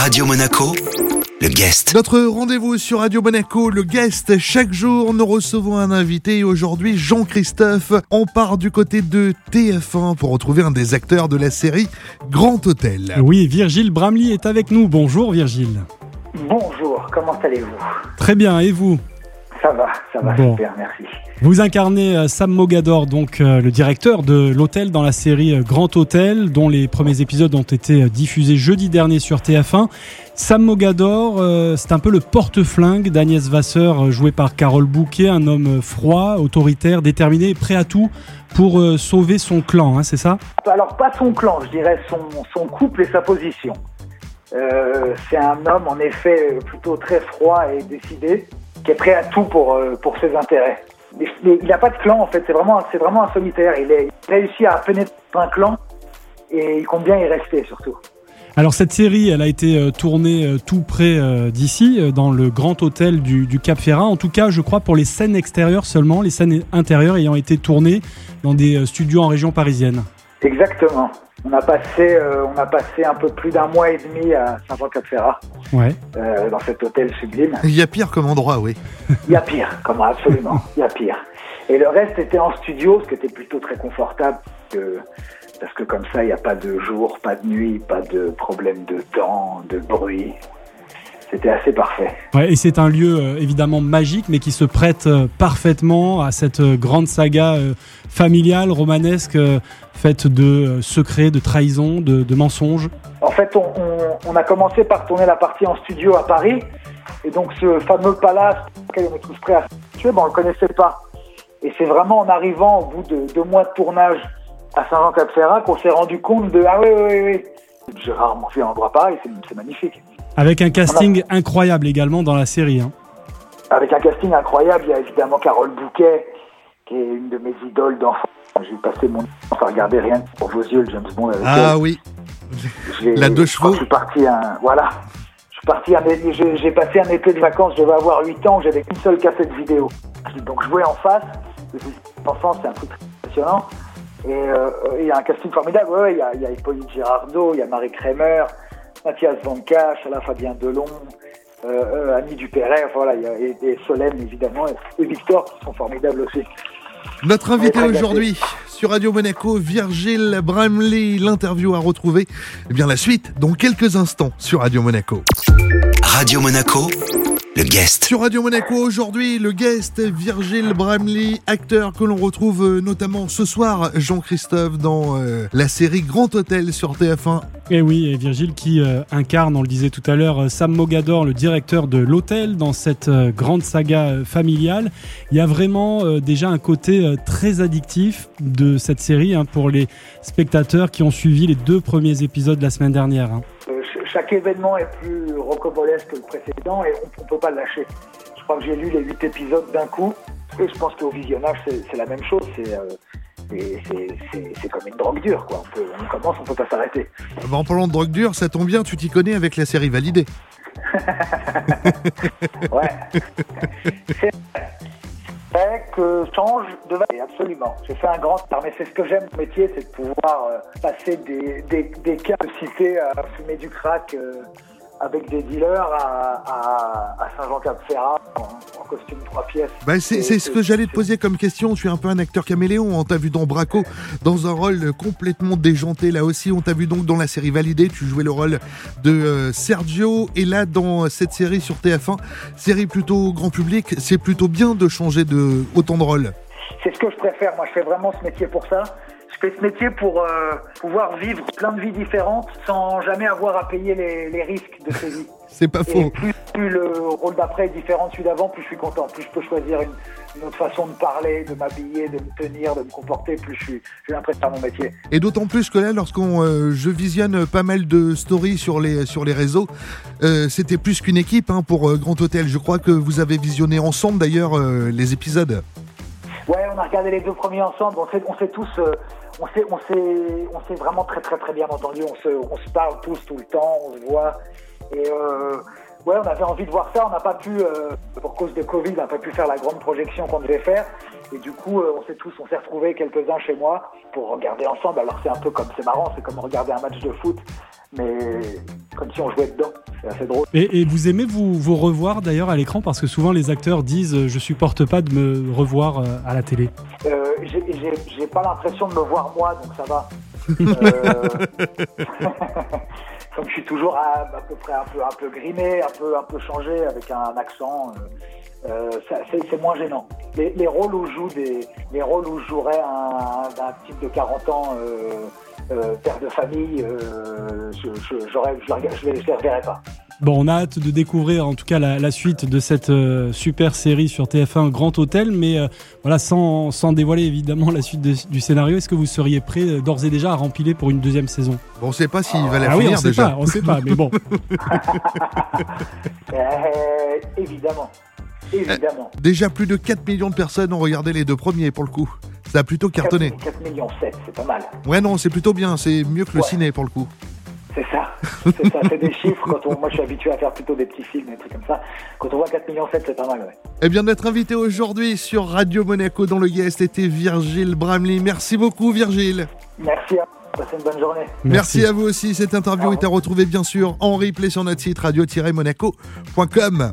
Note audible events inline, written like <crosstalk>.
Radio Monaco, le guest. Notre rendez-vous sur Radio Monaco, le guest. Chaque jour, nous recevons un invité. Aujourd'hui, Jean-Christophe. On part du côté de TF1 pour retrouver un des acteurs de la série Grand Hôtel. Oui, Virgile Bramley est avec nous. Bonjour Virgile. Bonjour, comment allez-vous? Très bien, et vous? Ça va, ça va Bon. super, merci. Vous incarnez euh, Sam Mogador, donc euh, le directeur de l'hôtel dans la série euh, Grand Hôtel, dont les premiers épisodes ont été diffusés jeudi dernier sur TF1. Sam Mogador, c'est un peu le porte-flingue d'Agnès Vasseur, joué par Carole Bouquet, un homme froid, autoritaire, déterminé, prêt à tout pour sauver son clan, hein, c'est ça? Alors, pas son clan, je dirais son, son couple et sa position. Euh, c'est un homme, en effet, plutôt très froid et décidé, qui est prêt à tout pour, euh, pour ses intérêts. Il n'a pas de clan, en fait, c'est vraiment, c'est vraiment un solitaire. Il, est, il a réussi à pénétrer un clan et il compte bien y rester, surtout. Alors cette série, elle a été euh, tournée euh, tout près d'ici, dans le grand hôtel du, du Cap Ferrat. En tout cas, je crois pour les scènes extérieures seulement, les scènes intérieures ayant été tournées dans des studios en région parisienne. Exactement. On a passé, euh, on a passé un peu plus d'un mois et demi à Saint-Jean-Cap-Ferrat, Ouais. euh, dans cet hôtel sublime. Il y a pire comme endroit, oui. <laughs> Il y a pire, comment absolument, il y a pire. Et le reste était en studio, ce qui était plutôt très confortable, que- parce que comme ça, il n'y a pas de jour, pas de nuit, pas de problème de temps, de bruit. C'était assez parfait. Ouais, et c'est un lieu euh, évidemment magique, mais qui se prête euh, parfaitement à cette euh, grande saga familiale, romanesque, faite de secrets, de trahisons, de, de mensonges. En fait, on, on- on a commencé par tourner la partie en studio à Paris, et donc ce fameux palace auquel on est tous prêts à se situer, ben, on le connaissait pas. Et c'est vraiment en arrivant au bout de deux mois de tournage à Saint-Jean-Cap-Ferrat qu'on s'est rendu compte de ah oui oui oui, oui. J'ai rarement vu un endroit pareil, c'est magnifique. Avec un casting incroyable également dans la série. hein. Avec un casting incroyable, il y a évidemment Carole Bouquet, qui est une de mes idoles d'enfant. J'ai passé mon temps à regarder rien que pour vos yeux, le James Bond avec Ah elle. oui. J'ai- la deux chevaux. Je suis parti un, voilà. Je suis parti un, j'ai passé un été de vacances, je devais avoir 8 ans, j'avais qu'une seule cassette vidéo. Donc jouer en face, enfant, c'est un truc très impressionnant. Et euh, il y a un casting formidable, ouais, ouais, il y a, y a Hippolyte Girardot, il y a Marie Kremer, Mathias Van Cache, Alain Fabien Delon, euh, euh, Annie Dupéret, voilà, il y a, et, et Solène évidemment, et, et Victor qui sont formidables aussi. Notre invité aujourd'hui sur Radio Monaco, Virgile Bramley, l'interview à retrouver. Eh bien, la suite dans quelques instants sur Radio Monaco. Radio Monaco, le guest. Sur Radio Monaco aujourd'hui, le guest Virgile Bramley, acteur que l'on retrouve euh, notamment ce soir, Jean-Christophe, dans euh, la série Grand Hôtel sur TF1. Et oui, et Virgile qui euh, incarne, on le disait tout à l'heure, Sam Mogador, le directeur de l'hôtel dans cette euh, grande saga euh, familiale. Il y a vraiment euh, déjà un côté euh, très addictif de cette série hein, pour les spectateurs qui ont suivi les deux premiers épisodes la semaine dernière. hein. Ch- chaque événement est plus rocambolesque que le précédent et on ne peut pas le lâcher. Je crois que j'ai lu les huit épisodes d'un coup et je pense qu'au visionnage c'est la même chose. C'est euh, c'est- comme une drogue dure. Quoi. On, peut- on commence, on peut pas s'arrêter. Ah bah, en parlant de drogue dure, ça tombe bien, tu t'y connais avec la série validée. <laughs> Ouais. c'est vrai que change de vague, absolument. J'ai fait un grand art, mais c'est ce que j'aime mon métier, c'est de pouvoir euh, passer des, des, des cas de cité à fumer du crack euh, avec des dealers à, à, à Saint-Jean-Cap-Ferrat en, en costume trois pièces. Bah, c'est ce que j'allais te poser comme question. Tu es un peu un acteur caméléon. On t'a vu dans Braco dans un rôle complètement déjanté. Là aussi, on t'a vu donc dans la série validée. Tu jouais le rôle de euh, Sergio. Et là, dans cette série sur TF1, série plutôt grand public, c'est plutôt bien de changer de autant de rôles. C'est ce que je préfère. Moi, je fais vraiment ce métier pour ça. Fais ce métier pour euh, pouvoir vivre plein de vies différentes sans jamais avoir à payer les, les risques de ces vies. <laughs> C'est pas Et faux. plus, plus le rôle d'après est différent de celui d'avant, plus je suis content. Plus je peux choisir une, une autre façon de parler, de m'habiller, de me tenir, de me comporter, plus je suis, j'ai l'impression de faire mon métier. Et d'autant plus que là, lorsqu'on euh, je visionne pas mal de stories sur les sur les réseaux, euh, c'était plus qu'une équipe hein, pour Grand Hôtel. Je crois que vous avez visionné ensemble d'ailleurs les épisodes. Ouais, on a regardé les deux premiers ensemble. On s'est, on s'est tous, euh, on s'est, vraiment très très bien entendu. On se, on se parle tous tout le temps, on se voit. Et euh, ouais, on avait envie de voir ça. On n'a pas pu, euh, pour cause de Covid, on n'a pas pu faire la grande projection qu'on devait faire. Et du coup, euh, on s'est tous, on s'est retrouvés quelques-uns chez moi pour regarder ensemble. Alors c'est un peu comme, c'est marrant, c'est comme regarder un match de foot, mais comme si on jouait dedans. c'est assez drôle. Et, et vous aimez vous, vous revoir d'ailleurs à l'écran parce que souvent les acteurs disent euh, je supporte pas de me revoir euh, à la télé. Euh, j'ai pas l'impression de me voir moi, donc ça va. <laughs> Euh, <laughs> Comme je suis toujours à, à peu près un peu, un peu grimé, un peu, un peu changé, avec un accent, euh, euh, c'est moins gênant. Les, les rôles où je joue des, les rôles où je jouerais un, un type de 40 ans, euh, euh, père de famille, euh, je, je, les- je les, je les reverrai pas. Bon, on a hâte de découvrir en tout cas la, la suite de cette euh, super série sur TF1 Grand Hôtel, mais euh, voilà, sans, sans dévoiler évidemment la suite de- du scénario, est-ce que vous seriez prêt euh, d'ores et déjà à rempiler pour une deuxième saison? Bon, on sait pas s'il va la Ah oui, on finir sait déjà. pas, on sait pas, mais bon. <laughs> Euh, évidemment. Évidemment. Déjà plus de 4 millions de personnes ont regardé les deux premiers pour le coup. Ça a plutôt cartonné. 4, 4 millions 7, c'est pas mal. Ouais, non, c'est plutôt bien. C'est mieux que le Ouais. ciné pour le coup. C'est ça, c'est ça, c'est des chiffres. Quand on, moi, je suis habitué à faire plutôt des petits films, des trucs comme ça. Quand on voit 4 millions 7, c'est pas mal, ouais. Eh bien, notre invité aujourd'hui sur Radio Monaco dans le guest était Virgile Bramley. Merci beaucoup, Virgile. Merci à vous, passez une bonne journée. Merci, à vous aussi. Cette interview est à retrouver, bien sûr, en replay sur notre site radio-monaco.com.